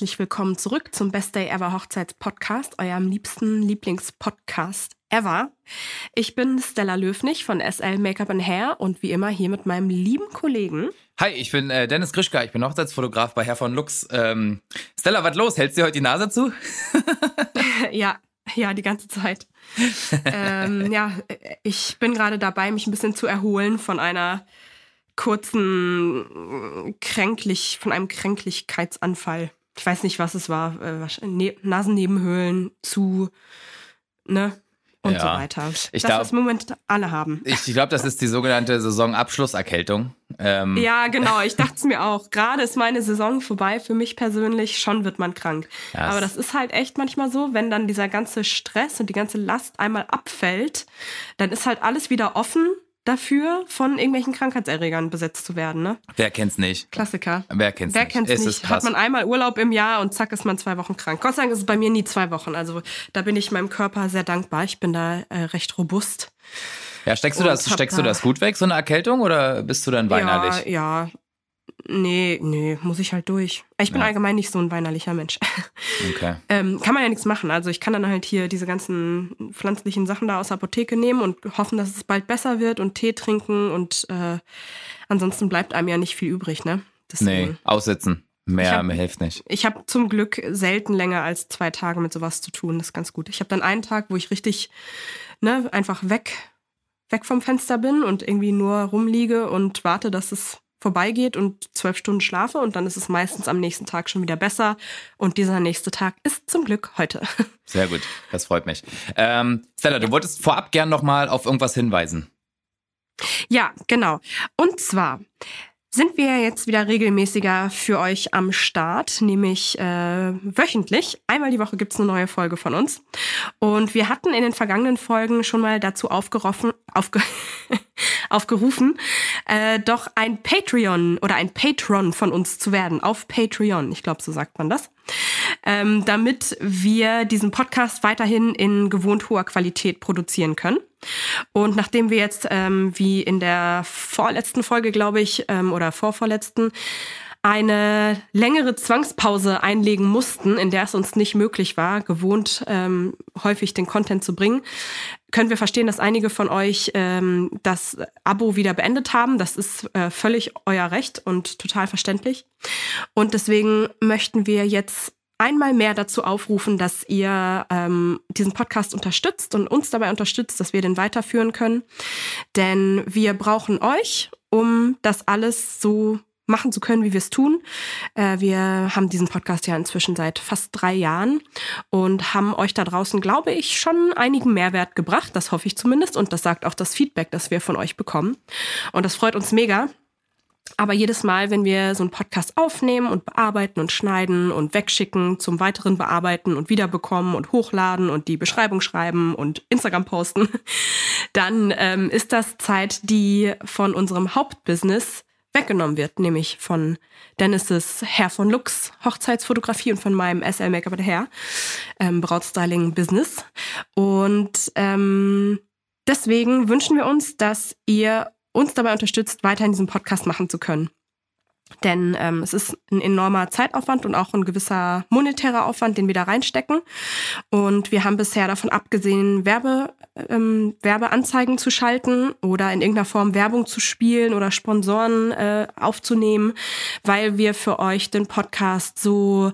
Herzlich willkommen zurück zum Best Day Ever Hochzeitspodcast, eurem liebsten Lieblingspodcast ever. Ich bin Stella Löfnig von SL Make-up and Hair und wie immer hier mit meinem lieben Kollegen. Hi, ich bin äh, Dennis Grischka, ich bin Hochzeitsfotograf bei Herr von Lux. Ähm, Stella, was los? Hältst du heute die Nase zu? ja, ja, die ganze Zeit. ähm, ja, ich bin gerade dabei, mich ein bisschen zu erholen von einer kurzen kränklich, von einem Kränklichkeitsanfall. Ich weiß nicht, was es war. Äh, ne Nasennebenhöhlen zu, ne? Und ja. so weiter. Ich das, glaub, was im Moment alle haben. Ich, ich glaube, das ist die sogenannte Saisonabschlusserkältung. Ähm. Ja, genau. Ich dachte es mir auch. Gerade ist meine Saison vorbei. Für mich persönlich schon wird man krank. Ja, Aber das ist halt echt manchmal so, wenn dann dieser ganze Stress und die ganze Last einmal abfällt, dann ist halt alles wieder offen dafür, von irgendwelchen Krankheitserregern besetzt zu werden. Ne? Wer kennt's nicht? Klassiker. Wer kennt's Wer nicht? kennt's es nicht? Hat man einmal Urlaub im Jahr und zack ist man zwei Wochen krank. Gott sei Dank ist es bei mir nie zwei Wochen. Also da bin ich meinem Körper sehr dankbar. Ich bin da äh, recht robust. Ja, steckst du das, steckst da du das gut weg, so eine Erkältung, oder bist du dann weinerlich? Ja, ja. Nee, nee, muss ich halt durch. Ich bin ja. allgemein nicht so ein weinerlicher Mensch. Okay. ähm, kann man ja nichts machen. Also ich kann dann halt hier diese ganzen pflanzlichen Sachen da aus der Apotheke nehmen und hoffen, dass es bald besser wird und Tee trinken und äh, ansonsten bleibt einem ja nicht viel übrig, ne? Deswegen. Nee, aussitzen. Mehr, hab, hilft nicht. Ich habe zum Glück selten länger als zwei Tage mit sowas zu tun. Das ist ganz gut. Ich habe dann einen Tag, wo ich richtig, ne, einfach weg, weg vom Fenster bin und irgendwie nur rumliege und warte, dass es vorbeigeht und zwölf Stunden schlafe und dann ist es meistens am nächsten Tag schon wieder besser. Und dieser nächste Tag ist zum Glück heute. Sehr gut, das freut mich. Ähm, Stella, du wolltest vorab gern nochmal auf irgendwas hinweisen. Ja, genau. Und zwar sind wir jetzt wieder regelmäßiger für euch am Start, nämlich äh, wöchentlich. Einmal die Woche gibt's eine neue Folge von uns. Und wir hatten in den vergangenen Folgen schon mal dazu aufgerufen, aufge aufgerufen, äh, doch ein Patreon oder ein Patron von uns zu werden auf Patreon. Ich glaube, so sagt man das. Ähm, damit wir diesen Podcast weiterhin in gewohnt hoher Qualität produzieren können. Und nachdem wir jetzt, ähm, wie in der vorletzten Folge, glaube ich, ähm, oder vorvorletzten, eine längere Zwangspause einlegen mussten, in der es uns nicht möglich war, gewohnt ähm, häufig den Content zu bringen, können wir verstehen, dass einige von euch ähm, das Abo wieder beendet haben. Das ist äh, völlig euer Recht und total verständlich. Und deswegen möchten wir jetzt einmal mehr dazu aufrufen, dass ihr ähm, diesen Podcast unterstützt und uns dabei unterstützt, dass wir den weiterführen können. Denn wir brauchen euch, um das alles so machen zu können, wie wir es tun. Äh, wir haben diesen Podcast ja inzwischen seit fast drei Jahren und haben euch da draußen, glaube ich, schon einigen Mehrwert gebracht. Das hoffe ich zumindest. Und das sagt auch das Feedback, das wir von euch bekommen. Und das freut uns mega. Aber jedes Mal, wenn wir so einen Podcast aufnehmen und bearbeiten und schneiden und wegschicken, zum weiteren Bearbeiten und wiederbekommen und hochladen und die Beschreibung schreiben und Instagram posten, dann ähm, ist das Zeit, die von unserem Hauptbusiness weggenommen wird, nämlich von Dennis' Herr von Lux Hochzeitsfotografie und von meinem SL Make-up Hair ähm, Brautstyling Business. Und ähm, deswegen wünschen wir uns, dass ihr uns dabei unterstützt, weiterhin diesen Podcast machen zu können. Denn ähm, es ist ein enormer Zeitaufwand und auch ein gewisser monetärer Aufwand, den wir da reinstecken. Und wir haben bisher davon abgesehen, Werbe, ähm, Werbeanzeigen zu schalten oder in irgendeiner Form Werbung zu spielen oder Sponsoren äh, aufzunehmen, weil wir für euch den Podcast so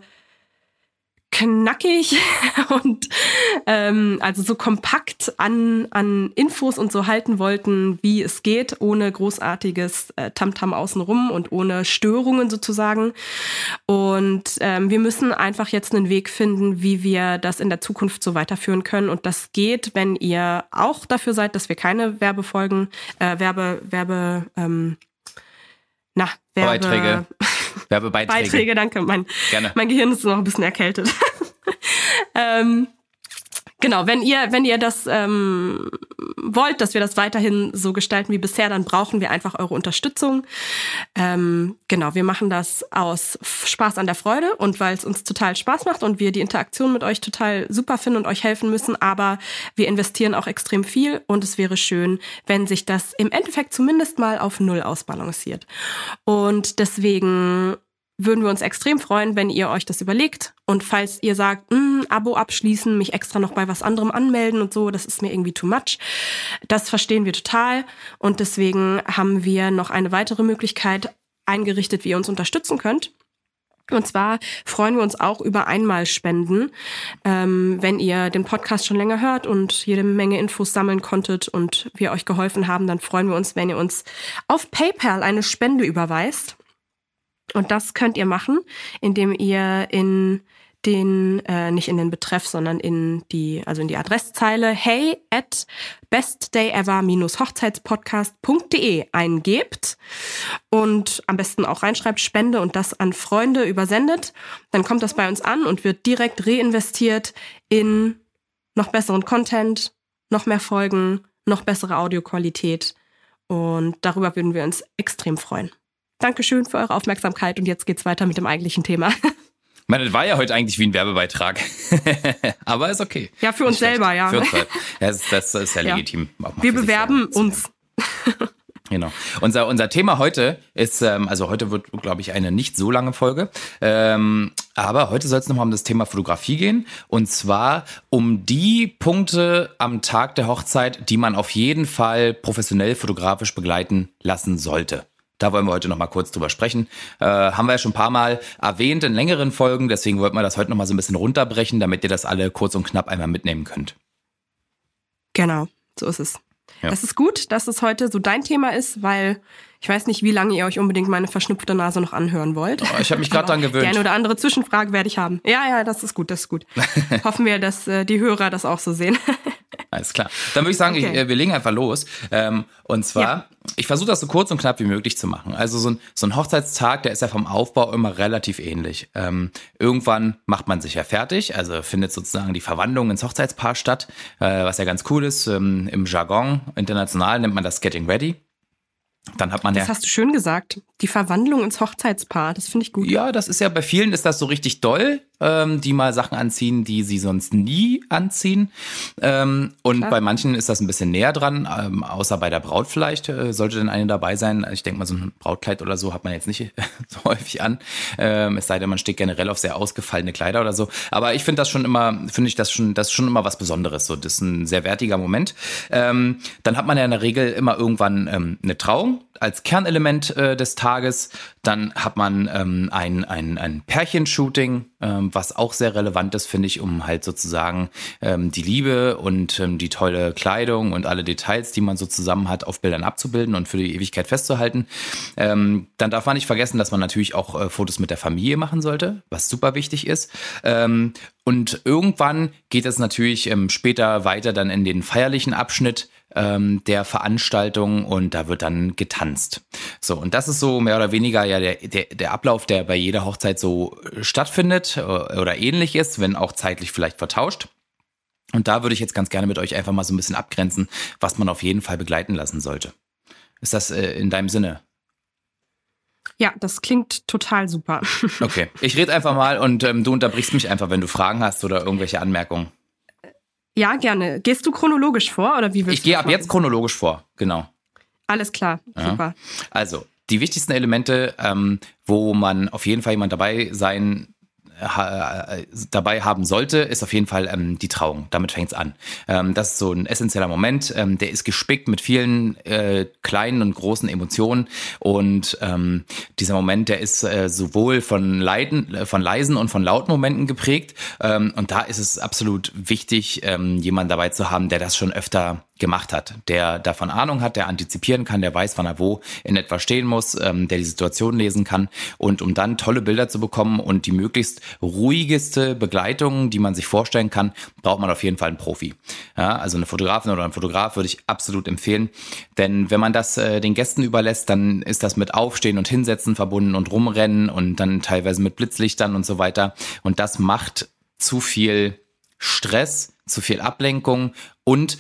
knackig und ähm, also so kompakt an, an Infos und so halten wollten, wie es geht, ohne großartiges äh, Tamtam außenrum und ohne Störungen sozusagen. Und ähm, wir müssen einfach jetzt einen Weg finden, wie wir das in der Zukunft so weiterführen können. Und das geht, wenn ihr auch dafür seid, dass wir keine Werbefolgen, äh, Werbe, Werbe, ähm, na, Werbe, Beiträge. Werbebeiträge. Beiträge, danke. Mein, Gerne. mein Gehirn ist noch ein bisschen erkältet. ähm, genau, wenn ihr, wenn ihr das ähm, wollt, dass wir das weiterhin so gestalten wie bisher, dann brauchen wir einfach eure Unterstützung. Ähm, genau, wir machen das aus Spaß an der Freude und weil es uns total Spaß macht und wir die Interaktion mit euch total super finden und euch helfen müssen, aber wir investieren auch extrem viel und es wäre schön, wenn sich das im Endeffekt zumindest mal auf Null ausbalanciert. Und deswegen würden wir uns extrem freuen, wenn ihr euch das überlegt. Und falls ihr sagt, hm, Abo abschließen, mich extra noch bei was anderem anmelden und so, das ist mir irgendwie too much, das verstehen wir total. Und deswegen haben wir noch eine weitere Möglichkeit eingerichtet, wie ihr uns unterstützen könnt. Und zwar freuen wir uns auch über Einmalspenden. Ähm, wenn ihr den Podcast schon länger hört und jede Menge Infos sammeln konntet und wir euch geholfen haben, dann freuen wir uns, wenn ihr uns auf PayPal eine Spende überweist. Und das könnt ihr machen, indem ihr in den, äh, nicht in den Betreff, sondern in die, also in die Adresszeile hey at bestdayever-hochzeitspodcast.de eingebt und am besten auch reinschreibt Spende und das an Freunde übersendet. Dann kommt das bei uns an und wird direkt reinvestiert in noch besseren Content, noch mehr Folgen, noch bessere Audioqualität. Und darüber würden wir uns extrem freuen. Dankeschön für eure Aufmerksamkeit und jetzt geht's weiter mit dem eigentlichen Thema. Ich meine, das war ja heute eigentlich wie ein Werbebeitrag. Aber ist okay. Ja, für uns selber, ja. Für uns halt. ja das, das, ist ja, ja. legitim. Wir bewerben uns. Genau. Unser, unser Thema heute ist, ähm, also heute wird, glaube ich, eine nicht so lange Folge, ähm, aber heute soll es nochmal um das Thema Fotografie gehen und zwar um die Punkte am Tag der Hochzeit, die man auf jeden Fall professionell fotografisch begleiten lassen sollte. Da wollen wir heute noch mal kurz drüber sprechen. Äh, haben wir ja schon ein paar Mal erwähnt in längeren Folgen, deswegen wollten wir das heute noch mal so ein bisschen runterbrechen, damit ihr das alle kurz und knapp einmal mitnehmen könnt. Genau, so ist es. Ja. Das ist gut, dass es heute so dein Thema ist, weil ich weiß nicht, wie lange ihr euch unbedingt meine verschnupfte Nase noch anhören wollt. Oh, ich habe mich gerade dran gewöhnt. Die eine oder andere Zwischenfrage werde ich haben. Ja, ja, das ist gut, das ist gut. Hoffen wir, dass äh, die Hörer das auch so sehen. Alles klar. Dann würde ich sagen, okay. ich, äh, wir legen einfach los. Ähm, und zwar, ja. ich versuche das so kurz und knapp wie möglich zu machen. Also so ein, so ein Hochzeitstag, der ist ja vom Aufbau immer relativ ähnlich. Ähm, irgendwann macht man sich ja fertig, also findet sozusagen die Verwandlung ins Hochzeitspaar statt, äh, was ja ganz cool ist. Ähm, Im Jargon international nennt man das Getting Ready. Dann hat man das ja. hast du schön gesagt. Die Verwandlung ins Hochzeitspaar, das finde ich gut. Ja, das ist ja bei vielen ist das so richtig doll, ähm, die mal Sachen anziehen, die sie sonst nie anziehen. Ähm, und Klar. bei manchen ist das ein bisschen näher dran, ähm, außer bei der Braut vielleicht äh, sollte denn eine dabei sein. Ich denke mal, so ein Brautkleid oder so hat man jetzt nicht so häufig an. Ähm, es sei denn, man steht generell auf sehr ausgefallene Kleider oder so. Aber ich finde das schon immer, finde ich das schon, das ist schon immer was Besonderes. So, das ist ein sehr wertiger Moment. Ähm, dann hat man ja in der Regel immer irgendwann ähm, eine Trauung als Kernelement äh, des Tages. Dann hat man ähm, ein, ein, ein Pärchenshooting, ähm, was auch sehr relevant ist, finde ich, um halt sozusagen ähm, die Liebe und ähm, die tolle Kleidung und alle Details, die man so zusammen hat, auf Bildern abzubilden und für die Ewigkeit festzuhalten. Ähm, dann darf man nicht vergessen, dass man natürlich auch äh, Fotos mit der Familie machen sollte, was super wichtig ist. Ähm, und irgendwann geht es natürlich später weiter dann in den feierlichen Abschnitt ähm, der Veranstaltung und da wird dann getanzt. So, und das ist so mehr oder weniger ja der, der, der Ablauf, der bei jeder Hochzeit so äh, stattfindet äh, oder ähnlich ist, wenn auch zeitlich vielleicht vertauscht. Und da würde ich jetzt ganz gerne mit euch einfach mal so ein bisschen abgrenzen, was man auf jeden Fall begleiten lassen sollte. Ist das äh, in deinem Sinne? Ja, das klingt total super. Okay, ich rede einfach mal und ähm, du unterbrichst mich einfach, wenn du Fragen hast oder irgendwelche Anmerkungen. Ja, gerne. Gehst du chronologisch vor oder wie willst Ich gehe ab jetzt chronologisch vor, genau. Alles klar, ja. super. Also, die wichtigsten Elemente, ähm, wo man auf jeden Fall jemand dabei sein ha, dabei haben sollte, ist auf jeden Fall ähm, die Trauung. Damit fängt es an. Ähm, das ist so ein essentieller Moment. Ähm, der ist gespickt mit vielen äh, kleinen und großen Emotionen. Und ähm, dieser Moment, der ist äh, sowohl von, Leiden, äh, von leisen und von lauten Momenten geprägt. Ähm, und da ist es absolut wichtig, ähm, jemanden dabei zu haben, der das schon öfter gemacht hat, der davon Ahnung hat, der antizipieren kann, der weiß, wann er wo in etwa stehen muss, ähm, der die Situation lesen kann. Und um dann tolle Bilder zu bekommen und die möglichst ruhigeste Begleitung, die man sich vorstellen kann, braucht man auf jeden Fall einen Profi. Ja, also eine Fotografin oder ein Fotograf würde ich absolut empfehlen, denn wenn man das äh, den Gästen überlässt, dann ist das mit Aufstehen und Hinsetzen verbunden und rumrennen und dann teilweise mit Blitzlichtern und so weiter. Und das macht zu viel Stress, zu viel Ablenkung und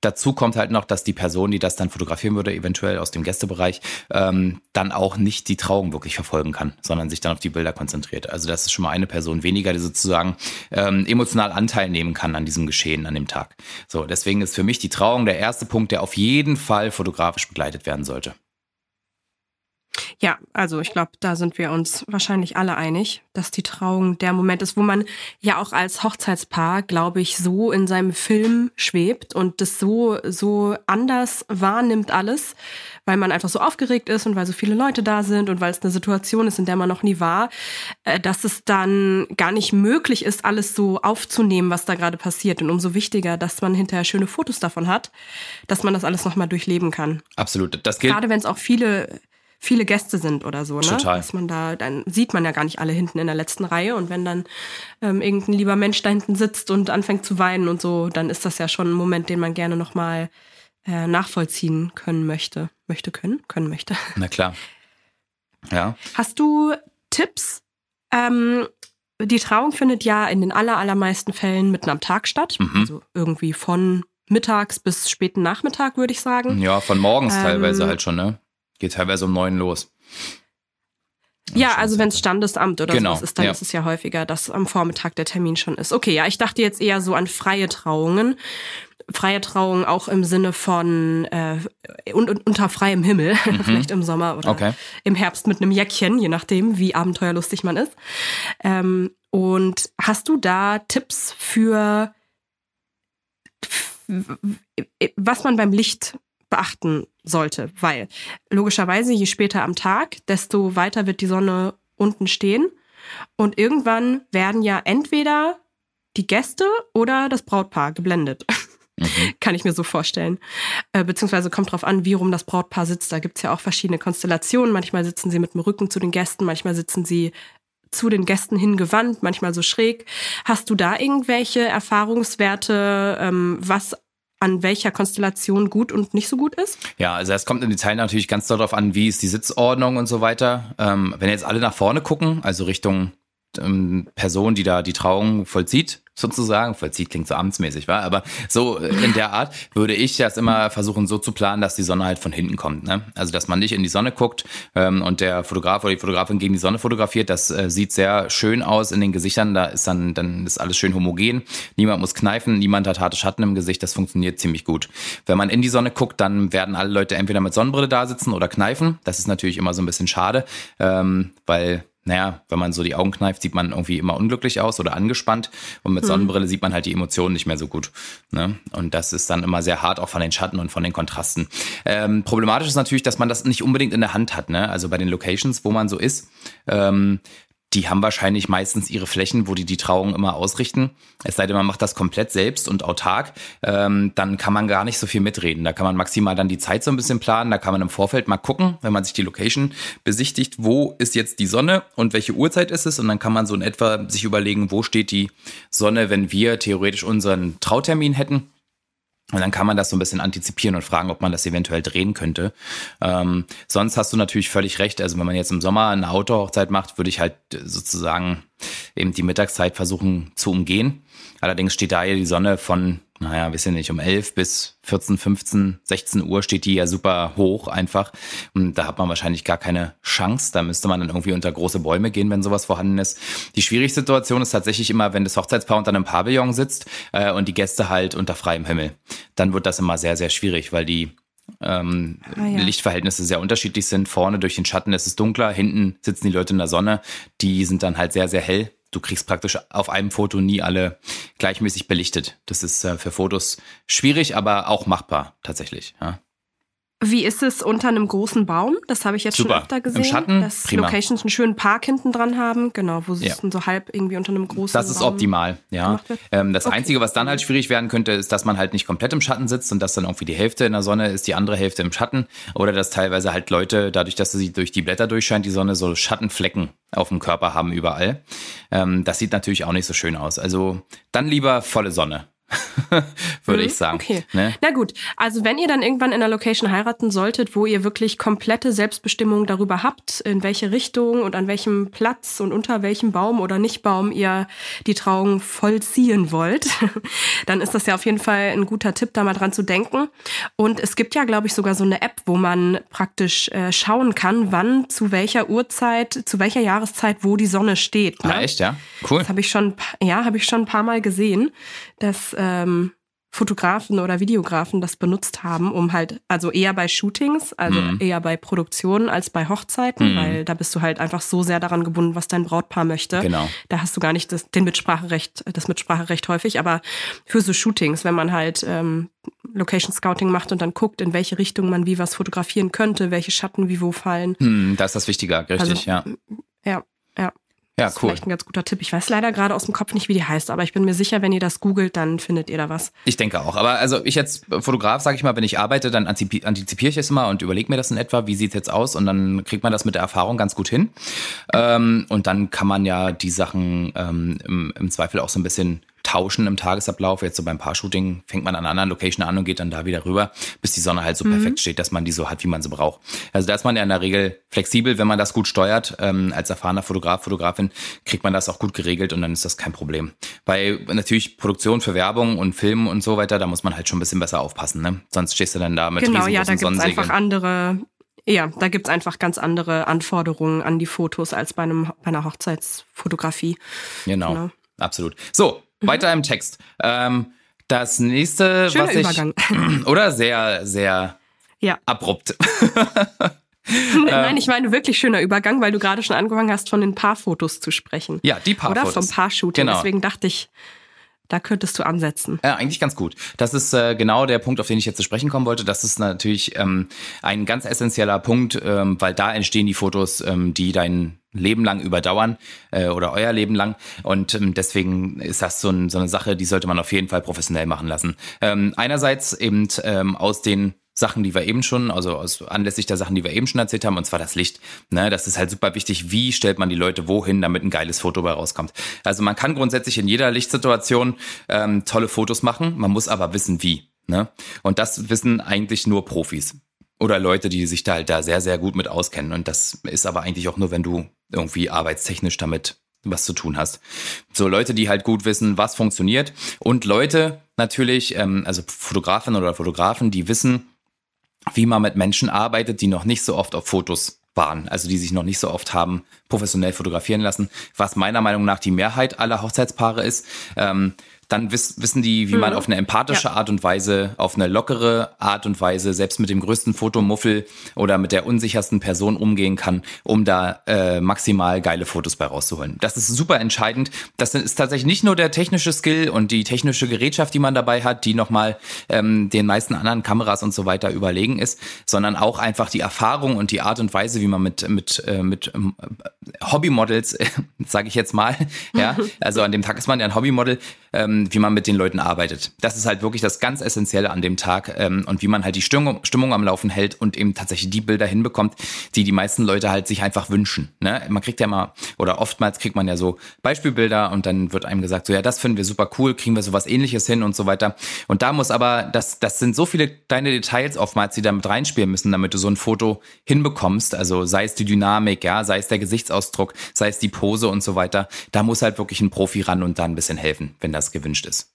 Dazu kommt halt noch, dass die Person, die das dann fotografieren würde, eventuell aus dem Gästebereich, ähm, dann auch nicht die Trauung wirklich verfolgen kann, sondern sich dann auf die Bilder konzentriert. Also das ist schon mal eine Person weniger, die sozusagen ähm, emotional Anteil nehmen kann an diesem Geschehen an dem Tag. So, deswegen ist für mich die Trauung der erste Punkt, der auf jeden Fall fotografisch begleitet werden sollte. Ja, also ich glaube, da sind wir uns wahrscheinlich alle einig, dass die Trauung der Moment ist, wo man ja auch als Hochzeitspaar, glaube ich, so in seinem Film schwebt und das so so anders wahrnimmt alles, weil man einfach so aufgeregt ist und weil so viele Leute da sind und weil es eine Situation ist, in der man noch nie war, äh, dass es dann gar nicht möglich ist, alles so aufzunehmen, was da gerade passiert. Und umso wichtiger, dass man hinterher schöne Fotos davon hat, dass man das alles nochmal durchleben kann. Absolut. Das gilt. Gerade wenn es auch viele viele Gäste sind oder so, ne? Total. Dass man da, dann sieht man ja gar nicht alle hinten in der letzten Reihe und wenn dann ähm, irgendein lieber Mensch da hinten sitzt und anfängt zu weinen und so, dann ist das ja schon ein Moment, den man gerne nochmal äh, nachvollziehen können möchte. Möchte können? Können möchte. Na klar. Ja. Hast du Tipps? Ähm, die Trauung findet ja in den aller, allermeisten Fällen mitten am Tag statt. Mhm. Also irgendwie von mittags bis späten Nachmittag, würde ich sagen. Ja, von morgens Ähm, teilweise halt schon, ne? Geht teilweise um neun los. Ja, also wenn es Standesamt oder Genau, sowas ist, dann ja. ist es ja häufiger, dass am Vormittag der Termin schon ist. Okay, ja, ich dachte jetzt eher so an freie Trauungen. Freie Trauungen auch im Sinne von äh, und, und unter freiem Himmel, vielleicht im Sommer oder Mhm. Okay. im Herbst mit einem Jäckchen, je nachdem, wie abenteuerlustig man ist. Ähm, und hast du da Tipps für was man beim Licht beachten sollte? Weil logischerweise, je später am Tag, desto weiter wird die Sonne unten stehen. Und irgendwann werden ja entweder die Gäste oder das Brautpaar geblendet. Mhm. Kann ich mir so vorstellen. Äh, beziehungsweise kommt drauf an, wie rum das Brautpaar sitzt. Da gibt's ja auch verschiedene Konstellationen. Manchmal sitzen sie mit dem Rücken zu den Gästen, manchmal sitzen sie zu den Gästen hingewandt, manchmal so schräg. Hast du da irgendwelche Erfahrungswerte, ähm, was an welcher Konstellation gut und nicht so gut ist? Ja, also es kommt im Detail natürlich ganz darauf an, wie ist die Sitzordnung und so weiter. Ähm, wenn jetzt alle nach vorne gucken, also Richtung ähm, Person, die da die Trauung vollzieht, sozusagen, vollzieht klingt so amtsmäßig, war, aber so äh, in der Art würde ich das immer versuchen so zu planen, dass die Sonne halt von hinten kommt. Ne? Also dass man nicht in die Sonne guckt ähm, und der Fotograf oder die Fotografin gegen die Sonne fotografiert, das äh, sieht sehr schön aus in den Gesichtern, da ist dann, dann ist alles schön homogen, niemand muss kneifen, niemand hat harte Schatten im Gesicht, das funktioniert ziemlich gut. Wenn man in die Sonne guckt, dann werden alle Leute entweder mit Sonnenbrille da sitzen oder kneifen, das ist natürlich immer so ein bisschen schade, ähm, weil naja, wenn man so die Augen kneift, sieht man irgendwie immer unglücklich aus oder angespannt. Und mit Sonnenbrille sieht man halt die Emotionen nicht mehr so gut. Ne? Und das ist dann immer sehr hart, auch von den Schatten und von den Kontrasten. Ähm, problematisch ist natürlich, dass man das nicht unbedingt in der Hand hat. Ne? Also bei den Locations, wo man so ist, ähm, die haben wahrscheinlich meistens ihre Flächen, wo die die Trauung immer ausrichten. Es sei denn, man macht das komplett selbst und autark, ähm, dann kann man gar nicht so viel mitreden. Da kann man maximal dann die Zeit so ein bisschen planen. Da kann man im Vorfeld mal gucken, wenn man sich die Location besichtigt, wo ist jetzt die Sonne und welche Uhrzeit ist es. Und dann kann man so in etwa sich überlegen, wo steht die Sonne, wenn wir theoretisch unseren Trautermin hätten. Und dann kann man das so ein bisschen antizipieren und fragen, ob man das eventuell drehen könnte. Ähm, sonst hast du natürlich völlig recht. Also wenn man jetzt im Sommer eine Outdoor-Hochzeit macht, würde ich halt sozusagen eben die Mittagszeit versuchen zu umgehen. Allerdings steht da ja die Sonne von, naja, weiß ich nicht, um 11 bis 14, 15, 16 Uhr steht die ja super hoch einfach. Und da hat man wahrscheinlich gar keine Chance. Da müsste man dann irgendwie unter große Bäume gehen, wenn sowas vorhanden ist. Die schwierige Situation ist tatsächlich immer, wenn das Hochzeitspaar unter einem Pavillon sitzt äh, und die Gäste halt unter freiem Himmel. Dann wird das immer sehr, sehr schwierig, weil die ähm, Ah, ja. Lichtverhältnisse sehr unterschiedlich sind. Vorne durch den Schatten ist es dunkler, hinten sitzen die Leute in der Sonne. Die sind dann halt sehr, sehr hell. Du kriegst praktisch auf einem Foto nie alle gleichmäßig belichtet. Das ist äh, für Fotos schwierig, aber auch machbar tatsächlich. Ja. Wie ist es unter einem großen Baum? Das habe ich jetzt Super. schon öfter Im gesehen. Schatten? dass Prima. Locations einen schönen Park hinten dran haben, genau, wo sie Ja. es dann so halb irgendwie unter einem großen Das ist Baum optimal, ja. Ähm, das Okay. Einzige, was dann halt schwierig werden könnte, ist, dass man halt nicht komplett im Schatten sitzt und dass dann irgendwie die Hälfte in der Sonne ist, die andere Hälfte im Schatten. Oder dass teilweise halt Leute, dadurch, dass sie durch die Blätter durchscheint, die Sonne so Schattenflecken auf dem Körper haben überall. Ähm, das sieht natürlich auch nicht so schön aus. Also dann lieber volle Sonne. würde ich sagen. Mhm. Okay. Ne? Na gut, also wenn ihr dann irgendwann in einer Location heiraten solltet, wo ihr wirklich komplette Selbstbestimmung darüber habt, in welche Richtung und an welchem Platz und unter welchem Baum oder nicht Baum ihr die Trauung vollziehen wollt, dann ist das ja auf jeden Fall ein guter Tipp, da mal dran zu denken. Und es gibt ja, glaube ich, sogar so eine App, wo man praktisch äh, schauen kann, wann, zu welcher Uhrzeit, zu welcher Jahreszeit, wo die Sonne steht. Ne? Ah, echt, ja? Cool. Das habe ich schon, ja, habe ich schon ein paar Mal gesehen. Das, ähm, Fotografen oder Videografen das benutzt haben, um halt, also eher bei Shootings, also mhm. eher bei Produktionen als bei Hochzeiten, mhm. weil da bist du halt einfach so sehr daran gebunden, was dein Brautpaar möchte. Genau. Da hast du gar nicht das, den Mitspracherecht, das Mitspracherecht häufig, aber für so Shootings, wenn man halt ähm, Location Scouting macht und dann guckt, in welche Richtung man wie was fotografieren könnte, welche Schatten wie wo fallen. Mhm, da ist das wichtiger, richtig, also, ja. Ja, das ist cool. vielleicht ein ganz guter Tipp. Ich weiß leider gerade aus dem Kopf nicht, wie die heißt, aber ich bin mir sicher, wenn ihr das googelt, dann findet ihr da was. Ich denke auch. Aber also ich als Fotograf, sage ich mal, wenn ich arbeite, dann antizipiere ich es immer und überlege mir das in etwa, wie sieht es jetzt aus und dann kriegt man das mit der Erfahrung ganz gut hin. Ähm, und dann kann man ja die Sachen ähm, im, im Zweifel auch so ein bisschen tauschen im Tagesablauf. Jetzt so beim Paar-Shooting fängt man an einer anderen Location an und geht dann da wieder rüber, bis die Sonne halt so mhm. perfekt steht, dass man die so hat, wie man sie braucht. Also da ist man ja in der Regel flexibel, wenn man das gut steuert. Ähm, als erfahrener Fotograf, Fotografin kriegt man das auch gut geregelt und dann ist das kein Problem. Bei natürlich Produktion für Werbung und Film und so weiter, da muss man halt schon ein bisschen besser aufpassen. Ne? Sonst stehst du dann da mit Genau, ja, da gibt es einfach andere ja, da gibt's einfach ganz andere Anforderungen an die Fotos als bei, einem, bei einer Hochzeitsfotografie. Genau, genau. absolut. So. Weiter im Text. Ähm, das nächste, Schöner was ich. Übergang. Oder sehr, sehr ja. abrupt. Nein, ich meine wirklich schöner Übergang, weil du gerade schon angefangen hast, von den Paarfotos zu sprechen. Ja, die Paarfotos. Oder vom Paar-Shooting. Genau. Deswegen dachte ich, da könntest du ansetzen. Ja, eigentlich ganz gut. Das ist äh, genau der Punkt, auf den ich jetzt zu sprechen kommen wollte. Das ist natürlich ähm, ein ganz essentieller Punkt, ähm, weil da entstehen die Fotos, ähm, die dein Leben lang überdauern äh, oder euer Leben lang. Und ähm, deswegen ist das so, ein, so eine Sache, die sollte man auf jeden Fall professionell machen lassen. Ähm, einerseits eben ähm, aus den Sachen, die wir eben schon, also aus, anlässlich der Sachen, die wir eben schon erzählt haben, und zwar das Licht. Ne, das ist halt super wichtig. Wie stellt man die Leute wohin, damit ein geiles Foto bei rauskommt? Also man kann grundsätzlich in jeder Lichtsituation ähm, tolle Fotos machen, man muss aber wissen, wie. Ne? Und das wissen eigentlich nur Profis oder Leute, die sich da halt da sehr, sehr gut mit auskennen. Und das ist aber eigentlich auch nur, wenn du irgendwie arbeitstechnisch damit was zu tun hast. So Leute, die halt gut wissen, was funktioniert und Leute natürlich, ähm, also Fotografen oder Fotografen, die wissen, wie man mit Menschen arbeitet, die noch nicht so oft auf Fotos waren, also die sich noch nicht so oft haben professionell fotografieren lassen, was meiner Meinung nach die Mehrheit aller Hochzeitspaare ist. Ähm, dann wiss, wissen die, wie mhm. man auf eine empathische ja. Art und Weise, auf eine lockere Art und Weise, selbst mit dem größten Fotomuffel oder mit der unsichersten Person umgehen kann, um da äh, maximal geile Fotos bei rauszuholen. Das ist super entscheidend. Das ist tatsächlich nicht nur der technische Skill und die technische Gerätschaft, die man dabei hat, die nochmal ähm, den meisten anderen Kameras und so weiter überlegen ist, sondern auch einfach die Erfahrung und die Art und Weise, wie man mit, mit, äh, mit ähm, Hobbymodels, äh, sage ich jetzt mal, ja, also an dem Tag ist man ja ein Hobbymodel, ähm, wie man mit den Leuten arbeitet. Das ist halt wirklich das ganz Essentielle an dem Tag ähm, und wie man halt die Stimmung, Stimmung am Laufen hält und eben tatsächlich die Bilder hinbekommt, die die meisten Leute halt sich einfach wünschen. Ne? Man kriegt ja mal, oder oftmals kriegt man ja so Beispielbilder und dann wird einem gesagt, so ja, das finden wir super cool, kriegen wir sowas ähnliches hin und so weiter. Und da muss aber, das, das sind so viele kleine Details oftmals, die da mit reinspielen müssen, damit du so ein Foto hinbekommst. Also sei es die Dynamik, ja, sei es der Gesichtsausdruck, sei es die Pose und so weiter. Da muss halt wirklich ein Profi ran und da ein bisschen helfen, wenn das gewünscht ist.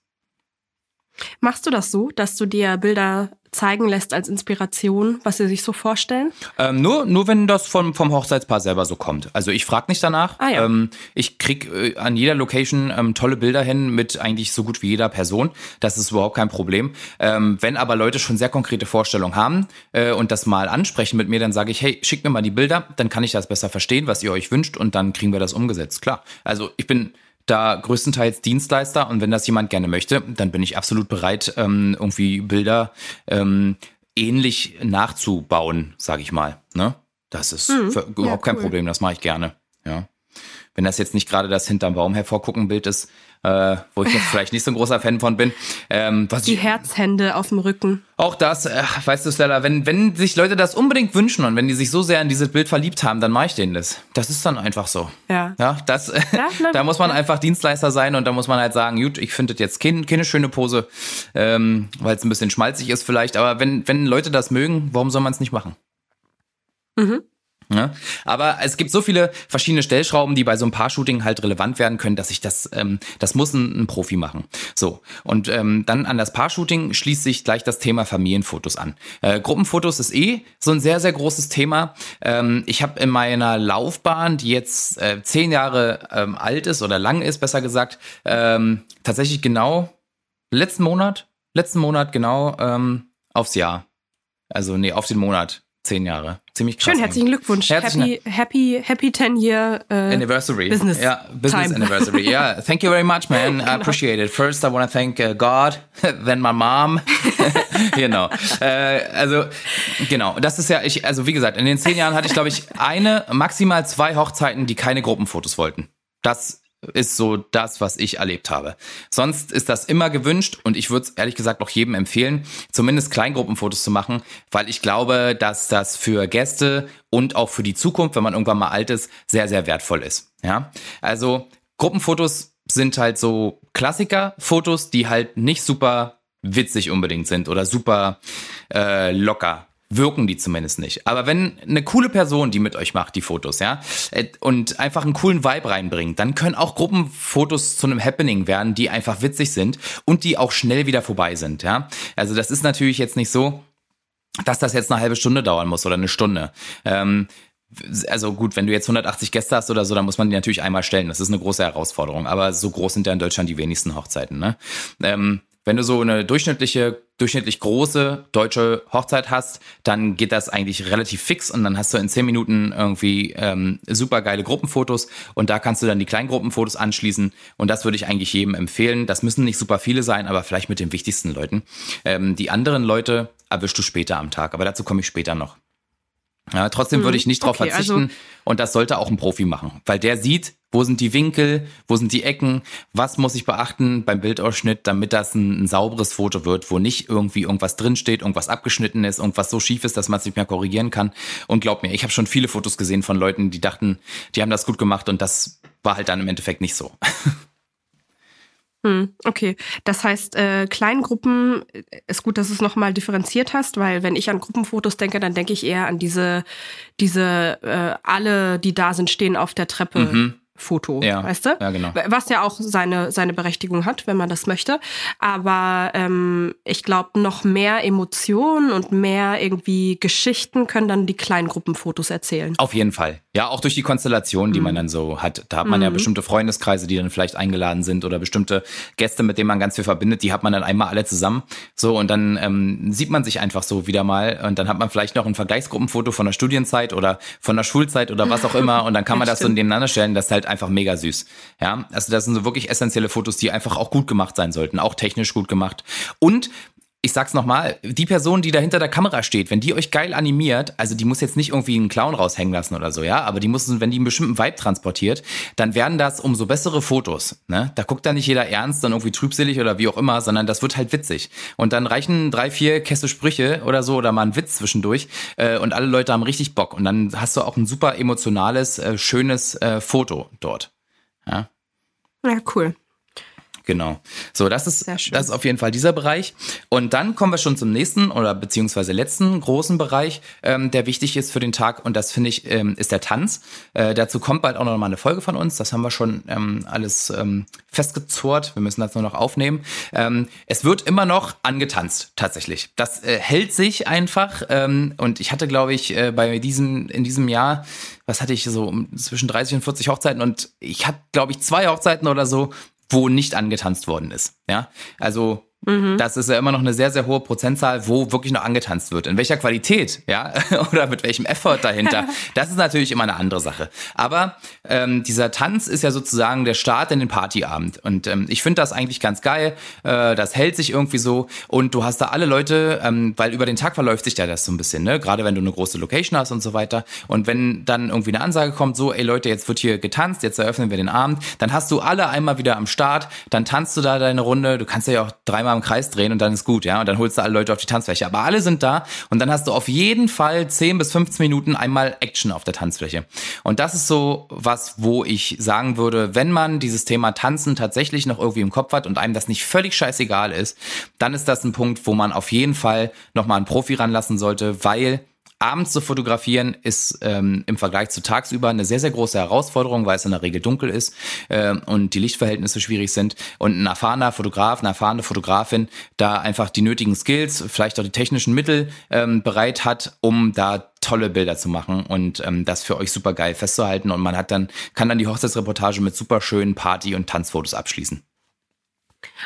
Machst du das so, dass du dir Bilder zeigen lässt als Inspiration, was sie sich so vorstellen? Ähm, nur, nur wenn das vom, vom Hochzeitspaar selber so kommt. Also ich frage nicht danach. Ah, ja. ähm, ich krieg äh, an jeder Location ähm, tolle Bilder hin mit eigentlich so gut wie jeder Person. Das ist überhaupt kein Problem. Ähm, wenn aber Leute schon sehr konkrete Vorstellungen haben äh, und das mal ansprechen mit mir, dann sage ich, hey, schickt mir mal die Bilder, dann kann ich das besser verstehen, was ihr euch wünscht und dann kriegen wir das umgesetzt. Klar. Also ich bin da größtenteils Dienstleister und wenn das jemand gerne möchte, dann bin ich absolut bereit, ähm, irgendwie Bilder ähm, ähnlich nachzubauen, sage ich mal. Ne? Das ist mhm. überhaupt ja, cool. kein Problem, das mache ich gerne. Ja. Wenn das jetzt nicht gerade das hinterm Baum hervorgucken Bild ist, äh, wo ich jetzt vielleicht nicht so ein großer Fan von bin. Ähm, was Die ich, Herzhände auf dem Rücken. Auch das, äh, weißt du, Stella, wenn, wenn sich Leute das unbedingt wünschen und wenn die sich so sehr in dieses Bild verliebt haben, dann mache ich denen das. Das ist dann einfach so. Ja. Ja, das, ja, da muss man einfach Dienstleister sein und da muss man halt sagen, gut, ich finde das jetzt keine, keine schöne Pose, ähm, weil es ein bisschen schmalzig ist vielleicht, aber wenn, wenn Leute das mögen, warum soll man es nicht machen? Mhm. Ja, aber es gibt so viele verschiedene Stellschrauben, die bei so einem Paar-Shooting halt relevant werden können, dass ich das, ähm, das muss ein, ein Profi machen. So und ähm, dann an das Paar-Shooting schließt sich gleich das Thema Familienfotos an. Äh, Gruppenfotos ist eh so ein sehr sehr großes Thema. Ähm, ich habe in meiner Laufbahn, die jetzt äh, zehn Jahre ähm, alt ist oder lang ist, besser gesagt, ähm, tatsächlich genau letzten Monat letzten Monat genau ähm, aufs Jahr. Also nee, auf den Monat. Zehn Jahre. Ziemlich krass. Schön, herzlichen Glückwunsch. Herzlichen happy, happy, happy 10 year uh, anniversary. Business. Ja, business time. anniversary. Yeah, thank you very much, man. I appreciate it. First, I want to thank uh, God, then my mom. genau. Äh, also genau. Das ist ja, ich, also wie gesagt, in den zehn Jahren hatte ich, glaube ich, eine, maximal zwei Hochzeiten, die keine Gruppenfotos wollten. Das ist so das, was ich erlebt habe. Sonst ist das immer gewünscht und ich würde es ehrlich gesagt auch jedem empfehlen, zumindest Kleingruppenfotos zu machen, weil ich glaube, dass das für Gäste und auch für die Zukunft, wenn man irgendwann mal alt ist, sehr, sehr wertvoll ist. Ja, also Gruppenfotos sind halt so Klassiker-Fotos, die halt nicht super witzig unbedingt sind oder super äh, locker wirken die zumindest nicht. Aber wenn eine coole Person, die mit euch macht, die Fotos, ja, äh, und einfach einen coolen Vibe reinbringt, dann können auch Gruppenfotos zu einem Happening werden, die einfach witzig sind und die auch schnell wieder vorbei sind, ja. Also das ist natürlich jetzt nicht so, dass das jetzt eine halbe Stunde dauern muss oder eine Stunde. Ähm, also gut, wenn du jetzt 180 Gäste hast oder so, dann muss man die natürlich einmal stellen. Das ist eine große Herausforderung. Aber so groß sind ja in Deutschland die wenigsten Hochzeiten. Ne? Ähm, wenn du so eine durchschnittliche, durchschnittlich große deutsche Hochzeit hast, dann geht das eigentlich relativ fix und dann hast du in zehn Minuten irgendwie ähm, super geile Gruppenfotos und da kannst du dann die Kleingruppenfotos anschließen und das würde ich eigentlich jedem empfehlen. Das müssen nicht super viele sein, aber vielleicht mit den wichtigsten Leuten. Ähm, die anderen Leute erwischst du später am Tag, aber dazu komme ich später noch. Ja, trotzdem würde ich nicht darauf Okay, verzichten also- und das sollte auch ein Profi machen, weil der sieht, wo sind die Winkel, wo sind die Ecken, was muss ich beachten beim Bildausschnitt, damit das ein, ein sauberes Foto wird, wo nicht irgendwie irgendwas drinsteht, irgendwas abgeschnitten ist, irgendwas so schief ist, dass man es nicht mehr korrigieren kann. Und glaub mir, ich habe schon viele Fotos gesehen von Leuten, die dachten, die haben das gut gemacht und das war halt dann im Endeffekt nicht so. Hm, okay, das heißt, äh, Kleingruppen äh, ist gut, dass du es nochmal differenziert hast, weil wenn ich an Gruppenfotos denke, dann denke ich eher an diese, diese äh, alle, die da sind, stehen auf der Treppe. Mhm. Foto, Ja, weißt du? ja, genau. Was ja auch seine, seine Berechtigung hat, wenn man das möchte. Aber ähm, ich glaube, noch mehr Emotionen und mehr irgendwie Geschichten können dann die Kleingruppenfotos erzählen. Auf jeden Fall. Ja, auch durch die Konstellation, die man dann so hat. Da hat man ja bestimmte Freundeskreise, die dann vielleicht eingeladen sind oder bestimmte Gäste, mit denen man ganz viel verbindet, die hat man dann einmal alle zusammen. So, und dann ähm, sieht man sich einfach so wieder mal. Und dann hat man vielleicht noch ein Vergleichsgruppenfoto von der Studienzeit oder von der Schulzeit oder was auch immer. Und dann kann man das so Stimmt. nebeneinander stellen. Das ist halt einfach mega süß. Ja, also das sind so wirklich essentielle Fotos, die einfach auch gut gemacht sein sollten. Auch technisch gut gemacht. Und ich sag's nochmal, die Person, die da hinter der Kamera steht, wenn die euch geil animiert, also die muss jetzt nicht irgendwie einen Clown raushängen lassen oder so, ja, aber die muss, wenn die einen bestimmten Vibe transportiert, dann werden das umso bessere Fotos, ne? Da guckt da nicht jeder ernst und irgendwie trübselig oder wie auch immer, sondern das wird halt witzig. Und dann reichen drei, vier Käste Sprüche oder so oder mal ein Witz zwischendurch äh, und alle Leute haben richtig Bock und dann hast du auch ein super emotionales, äh, schönes äh, Foto dort. Ja. Ja, cool. Genau. So, das ist, das ist auf jeden Fall dieser Bereich. Und dann kommen wir schon zum nächsten oder beziehungsweise letzten großen Bereich, ähm, der wichtig ist für den Tag. Und das finde ich, ähm, ist der Tanz. Äh, dazu kommt bald auch noch mal eine Folge von uns. Das haben wir schon ähm, alles ähm, festgezurrt. Wir müssen das nur noch aufnehmen. Ähm, es wird immer noch angetanzt, tatsächlich. Das äh, hält sich einfach. Ähm, und ich hatte, glaube ich, äh, bei diesem, in diesem Jahr, was hatte ich so um- zwischen 30 und 40 Hochzeiten und ich hatte, glaube ich, zwei Hochzeiten oder so, wo nicht angetanzt worden ist. Ja, also das ist ja immer noch eine sehr, sehr hohe Prozentzahl, wo wirklich noch angetanzt wird. In welcher Qualität, ja, oder mit welchem Effort dahinter, das ist natürlich immer eine andere Sache. Aber ähm, dieser Tanz ist ja sozusagen der Start in den Partyabend. Und ähm, ich finde das eigentlich ganz geil. Äh, das hält sich irgendwie so. Und du hast da alle Leute, ähm, weil über den Tag verläuft sich ja das so ein bisschen, ne? Gerade wenn du eine große Location hast und so weiter. Und wenn dann irgendwie eine Ansage kommt, so, ey Leute, jetzt wird hier getanzt, jetzt eröffnen wir den Abend, dann hast du alle einmal wieder am Start, dann tanzt du da deine Runde, du kannst ja auch dreimal im Kreis drehen und dann ist gut, ja, und dann holst du alle Leute auf die Tanzfläche. Aber alle sind da und dann hast du auf jeden Fall 10 bis 15 Minuten einmal Action auf der Tanzfläche. Und das ist so was, wo ich sagen würde, wenn man dieses Thema Tanzen tatsächlich noch irgendwie im Kopf hat und einem das nicht völlig scheißegal ist, dann ist das ein Punkt, wo man auf jeden Fall nochmal einen Profi ranlassen sollte, weil Abends zu fotografieren ist ähm, im Vergleich zu tagsüber eine sehr, sehr große Herausforderung, weil es in der Regel dunkel ist ähm, und die Lichtverhältnisse schwierig sind. Und ein erfahrener Fotograf, eine erfahrene Fotografin da einfach die nötigen Skills, vielleicht auch die technischen Mittel ähm, bereit hat, um da tolle Bilder zu machen und ähm, das für euch super geil festzuhalten. Und man hat dann, kann dann die Hochzeitsreportage mit super schönen Party- und Tanzfotos abschließen.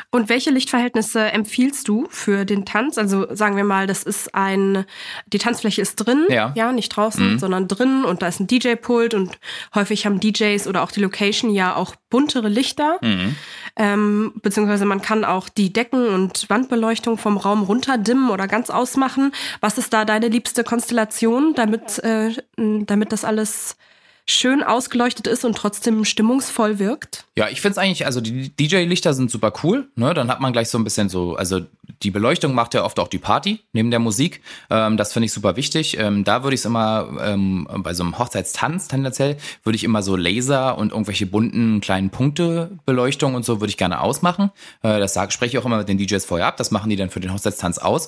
Und welche Lichtverhältnisse empfiehlst du für den Tanz? Also sagen wir mal, das ist ein, die Tanzfläche ist drin, ja, ja nicht draußen, mhm. sondern drin und da ist ein DJ-Pult und häufig haben DJs oder auch die Location ja auch buntere Lichter. Mhm. Ähm, beziehungsweise man kann auch die Decken- und Wandbeleuchtung vom Raum runterdimmen oder ganz ausmachen. Was ist da deine liebste Konstellation, damit, äh, damit das alles schön ausgeleuchtet ist und trotzdem stimmungsvoll wirkt. Ja, ich finde es eigentlich, also die DJ-Lichter sind super cool. Ne? Dann hat man gleich so ein bisschen so, also die Beleuchtung macht ja oft auch die Party neben der Musik. Ähm, das finde ich super wichtig. Ähm, da würde ich es immer, ähm, bei so einem Hochzeitstanz tendenziell, würde ich immer so Laser und irgendwelche bunten kleinen Punkte Beleuchtung und so würde ich gerne ausmachen. Äh, das sage, spreche ich auch immer mit den DJs vorher ab. Das machen die dann für den Hochzeitstanz aus,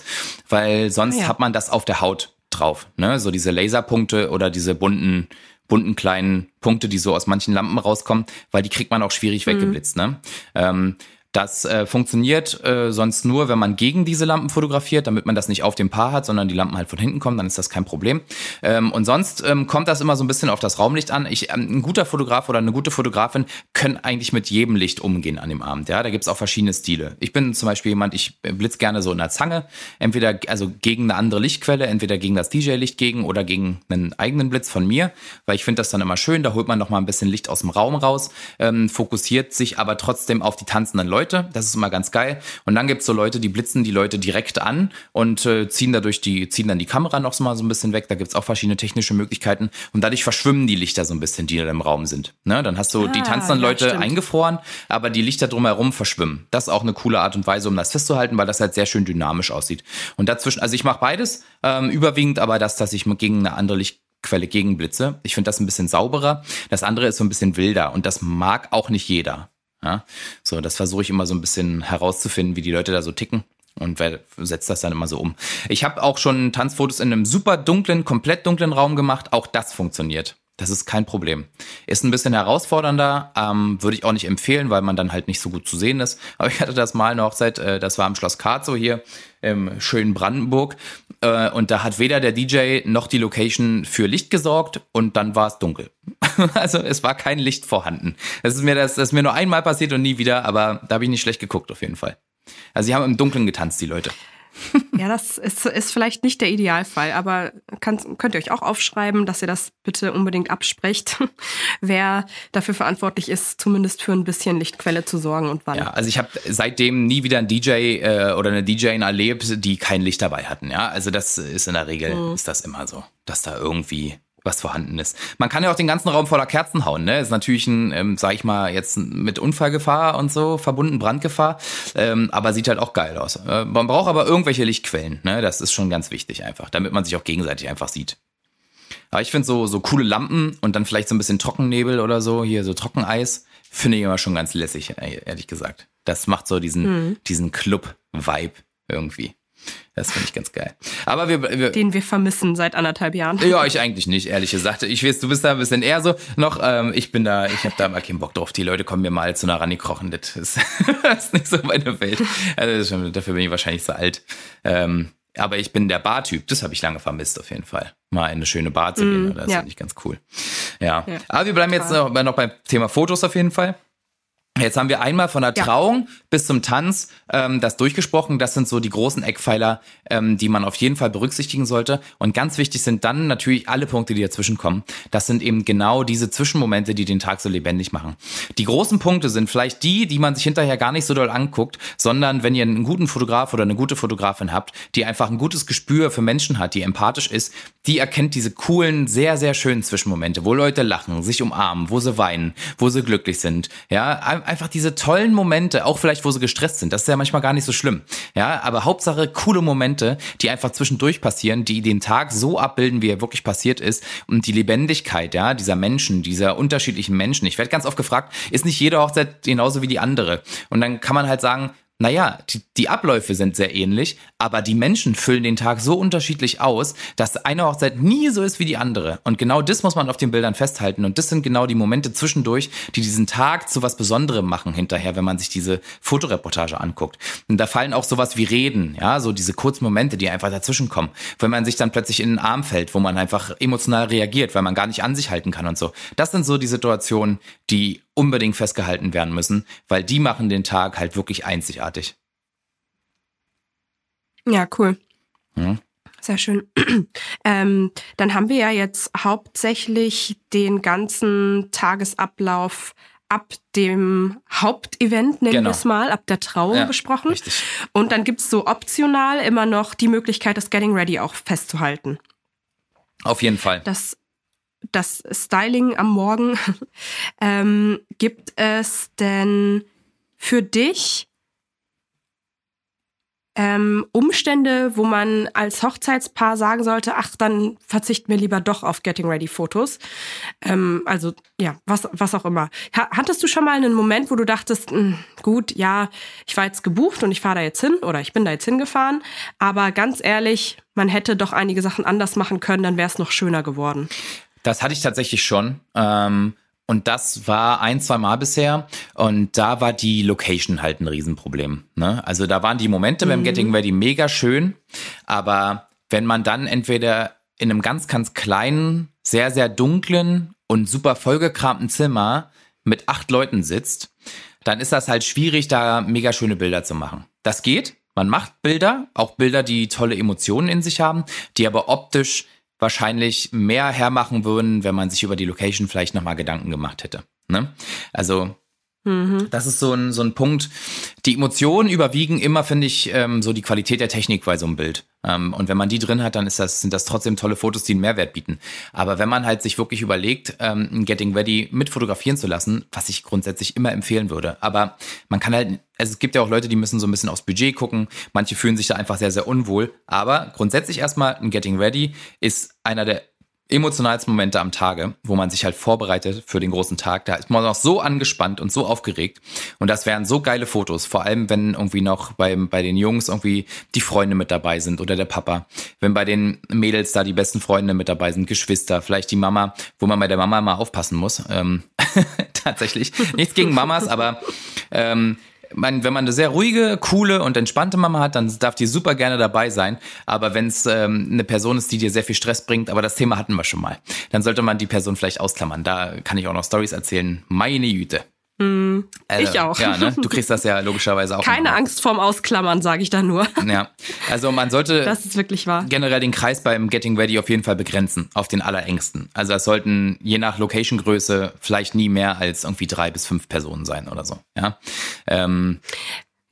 weil sonst ja. hat man das auf der Haut drauf. Ne? So diese Laserpunkte oder diese bunten bunten kleinen Punkte, die so aus manchen Lampen rauskommen, weil die kriegt man auch schwierig mhm. weggeblitzt. Ne? Ähm, das äh, funktioniert äh, sonst nur, wenn man gegen diese Lampen fotografiert, damit man das nicht auf dem Paar hat, sondern die Lampen halt von hinten kommen, dann ist das kein Problem. Ähm, und sonst ähm, kommt das immer so ein bisschen auf das Raumlicht an. Ich, ähm, ein guter Fotograf oder eine gute Fotografin können eigentlich mit jedem Licht umgehen an dem Abend. Ja, da gibt's auch verschiedene Stile. Ich bin zum Beispiel jemand, ich blitz gerne so in der Zange, entweder also gegen eine andere Lichtquelle, entweder gegen das DJ-Licht gegen oder gegen einen eigenen Blitz von mir, weil ich finde das dann immer schön. Da holt man noch mal ein bisschen Licht aus dem Raum raus, ähm, fokussiert sich aber trotzdem auf die tanzenden Leute Leute. Das ist immer ganz geil. Und dann gibt's so Leute, die blitzen die Leute direkt an und äh, ziehen dadurch die, ziehen dann die Kamera noch mal so ein bisschen weg. Da gibt's auch verschiedene technische Möglichkeiten. Und dadurch verschwimmen die Lichter so ein bisschen, die da im Raum sind. Ne? Dann hast du ah, die tanzenden ja, Leute stimmt. eingefroren, aber die Lichter drumherum verschwimmen. Das ist auch eine coole Art und Weise, um das festzuhalten, weil das halt sehr schön dynamisch aussieht. Und dazwischen, also ich mache beides, ähm, überwiegend aber das, dass ich gegen eine andere Licht Quelle gegenblitze. Ich finde das ein bisschen sauberer. Das andere ist so ein bisschen wilder und das mag auch nicht jeder. Ja? So, das versuche ich immer so ein bisschen herauszufinden, wie die Leute da so ticken und wer setzt das dann immer so um. Ich habe auch schon Tanzfotos in einem super dunklen, komplett dunklen Raum gemacht. Auch das funktioniert. Das ist kein Problem. Ist ein bisschen herausfordernder, ähm, würde ich auch nicht empfehlen, weil man dann halt nicht so gut zu sehen ist. Aber ich hatte das mal eine Hochzeit, äh, das war am Schloss Karzow hier im schönen Brandenburg. Äh, und da hat weder der DJ noch die Location für Licht gesorgt und dann war es dunkel. also es war kein Licht vorhanden. Das ist mir das, das ist mir nur einmal passiert und nie wieder, aber da habe ich nicht schlecht geguckt auf jeden Fall. Also sie haben im Dunkeln getanzt, die Leute. ja, das ist, ist vielleicht nicht der Idealfall, aber kann, könnt ihr euch auch aufschreiben, dass ihr das bitte unbedingt absprecht, wer dafür verantwortlich ist, zumindest für ein bisschen Lichtquelle zu sorgen und wann. Ja, also ich habe seitdem nie wieder einen DJ äh, oder eine DJin erlebt, die kein Licht dabei hatten. Ja, also das ist in der Regel mhm. ist das immer so, dass da irgendwie was vorhanden ist. Man kann ja auch den ganzen Raum voller Kerzen hauen, ne? Ist natürlich ein, ähm, sag ich mal, jetzt mit Unfallgefahr und so verbunden, Brandgefahr, ähm, aber sieht halt auch geil aus. Äh, man braucht aber irgendwelche Lichtquellen, ne? Das ist schon ganz wichtig einfach, damit man sich auch gegenseitig einfach sieht. Aber ich finde so, so coole Lampen und dann vielleicht so ein bisschen Trockennebel oder so, hier so Trockeneis, finde ich immer schon ganz lässig, ehrlich gesagt. Das macht so diesen, mhm. diesen Club-Vibe irgendwie. Das finde ich ganz geil. Aber wir, wir, Den wir vermissen seit anderthalb Jahren. Ja, ich eigentlich nicht, ehrlich gesagt. Ich weiß, du bist da ein bisschen eher so noch. Ähm, ich bin da, ich habe da mal keinen Bock drauf. Die Leute kommen mir mal zu einer Rani krochen. Das ist, das ist nicht so meine Welt. Also schon, dafür bin ich wahrscheinlich zu alt. Ähm, aber ich bin der Bartyp. Das habe ich lange vermisst, auf jeden Fall. Mal in eine schöne Bar zu gehen. Mm, das ja. finde ich ganz cool. Ja. ja. Aber wir bleiben jetzt noch, noch beim Thema Fotos auf jeden Fall. Jetzt haben wir einmal von der Trauung ja. bis zum Tanz ähm, das durchgesprochen. Das sind so die großen Eckpfeiler, ähm, die man auf jeden Fall berücksichtigen sollte. Und ganz wichtig sind dann natürlich alle Punkte, die dazwischen kommen. Das sind eben genau diese Zwischenmomente, die den Tag so lebendig machen. Die großen Punkte sind vielleicht die, die man sich hinterher gar nicht so doll anguckt, sondern wenn ihr einen guten Fotograf oder eine gute Fotografin habt, die einfach ein gutes Gespür für Menschen hat, die empathisch ist, die erkennt diese coolen, sehr, sehr schönen Zwischenmomente, wo Leute lachen, sich umarmen, wo sie weinen, wo sie glücklich sind. Ja, einfach diese tollen Momente, auch vielleicht, wo sie gestresst sind. Das ist ja manchmal gar nicht so schlimm. Ja, aber Hauptsache coole Momente, die einfach zwischendurch passieren, die den Tag so abbilden, wie er wirklich passiert ist und die Lebendigkeit, ja, dieser Menschen, dieser unterschiedlichen Menschen. Ich werde ganz oft gefragt, ist nicht jede Hochzeit genauso wie die andere? Und dann kann man halt sagen, naja, die, die Abläufe sind sehr ähnlich, aber die Menschen füllen den Tag so unterschiedlich aus, dass eine Hochzeit nie so ist wie die andere. Und genau das muss man auf den Bildern festhalten. Und das sind genau die Momente zwischendurch, die diesen Tag zu was Besonderem machen hinterher, wenn man sich diese Fotoreportage anguckt. Und da fallen auch sowas wie Reden, ja, so diese kurzen Momente, die einfach dazwischen kommen. Wenn man sich dann plötzlich in den Arm fällt, wo man einfach emotional reagiert, weil man gar nicht an sich halten kann und so. Das sind so die Situationen, die unbedingt festgehalten werden müssen, weil die machen den Tag halt wirklich einzigartig. Ja, cool. Hm. Sehr schön. ähm, dann haben wir ja jetzt hauptsächlich den ganzen Tagesablauf ab dem Hauptevent, nennen genau. wir es mal, ab der Trauung ja, besprochen. Richtig. Und dann gibt es so optional immer noch die Möglichkeit, das Getting Ready auch festzuhalten. Auf jeden Fall. Das, das Styling am Morgen. ähm, gibt es denn für dich ähm, Umstände, wo man als Hochzeitspaar sagen sollte, ach, dann verzichten wir lieber doch auf Getting Ready Fotos. Ähm, also ja, was, was auch immer. hattest du schon mal einen Moment, wo du dachtest, mh, hm, gut, ja, ich war jetzt gebucht und ich fahre da jetzt hin oder ich bin da jetzt hingefahren, aber ganz ehrlich, man hätte doch einige Sachen anders machen können, dann wäre es noch schöner geworden. Das hatte ich tatsächlich schon. Ähm und das war ein, zwei Mal bisher. Und da war die Location halt ein Riesenproblem. Ne? Also da waren die Momente mhm. beim Getting Ready mega schön. Aber wenn man dann entweder in einem ganz, ganz kleinen, sehr, sehr dunklen und super vollgekramten Zimmer mit acht Leuten sitzt, dann ist das halt schwierig, da mega schöne Bilder zu machen. Das geht. Man macht Bilder, auch Bilder, die tolle Emotionen in sich haben, die aber optisch wahrscheinlich mehr hermachen würden, wenn man sich über die Location vielleicht nochmal Gedanken gemacht hätte. Ne? Also Mhm. Das ist so ein, so ein Punkt. Die Emotionen überwiegen immer, finde ich, ähm, so die Qualität der Technik bei so einem Bild. Ähm, und wenn man die drin hat, dann ist das, sind das trotzdem tolle Fotos, die einen Mehrwert bieten. Aber wenn man halt sich wirklich überlegt, ähm, ein Getting Ready mit fotografieren zu lassen, was ich grundsätzlich immer empfehlen würde. Aber man kann halt, also es gibt ja auch Leute, die müssen so ein bisschen aufs Budget gucken. Manche fühlen sich da einfach sehr, sehr unwohl. Aber grundsätzlich erstmal ein Getting Ready ist einer der emotionalsten Momente am Tage, wo man sich halt vorbereitet für den großen Tag. Da ist man noch so angespannt und so aufgeregt. Und das wären so geile Fotos. Vor allem, wenn irgendwie noch bei, bei den Jungs irgendwie die Freunde mit dabei sind oder der Papa. Wenn bei den Mädels da die besten Freunde mit dabei sind, Geschwister, vielleicht die Mama, wo man bei der Mama mal aufpassen muss. Ähm, tatsächlich. Nichts gegen Mamas, aber ähm, man, wenn man eine sehr ruhige, coole und entspannte Mama hat, dann darf die super gerne dabei sein. Aber wenn es ähm, eine Person ist, die dir sehr viel Stress bringt, aber das Thema hatten wir schon mal, dann sollte man die Person vielleicht ausklammern. Da kann ich auch noch Stories erzählen. Meine Jüte. Mm, also, ich auch. Ja, ne? Du kriegst das ja logischerweise auch. Keine Angst vorm Ausklammern, sage ich da nur. Ja, also man sollte das ist wirklich wahr. generell den Kreis beim Getting Ready auf jeden Fall begrenzen, auf den allerengsten. Also es sollten je nach Location-Größe vielleicht nie mehr als irgendwie drei bis fünf Personen sein oder so. Ja. Ähm,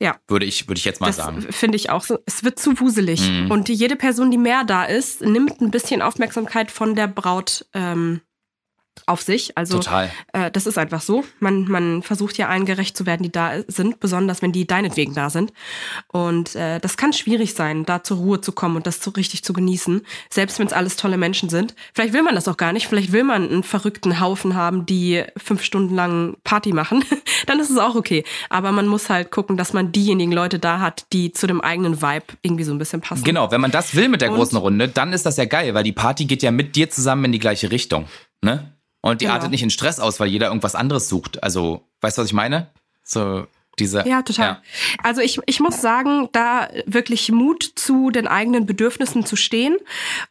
ja. Würde ich, würde ich jetzt mal das sagen. Finde ich auch so. Es wird zu wuselig. Mhm. Und jede Person, die mehr da ist, nimmt ein bisschen Aufmerksamkeit von der Braut ähm, auf sich. Also Total. Äh, das ist einfach so. Man, man versucht ja allen gerecht zu werden, die da sind, besonders wenn die deinetwegen da sind. Und äh, das kann schwierig sein, da zur Ruhe zu kommen und das so richtig zu genießen, selbst wenn es alles tolle Menschen sind. Vielleicht will man das auch gar nicht. Vielleicht will man einen verrückten Haufen haben, die fünf Stunden lang Party machen. Dann ist es auch okay. Aber man muss halt gucken, dass man diejenigen Leute da hat, die zu dem eigenen Vibe irgendwie so ein bisschen passen. Genau, wenn man das will mit der und großen Runde, dann ist das ja geil, weil die Party geht ja mit dir zusammen in die gleiche Richtung. Ne? Und die genau. artet nicht in Stress aus, weil jeder irgendwas anderes sucht. Also, weißt du, was ich meine? So, diese. Ja, total. Ja. Also ich, ich muss sagen, da wirklich Mut zu den eigenen Bedürfnissen zu stehen.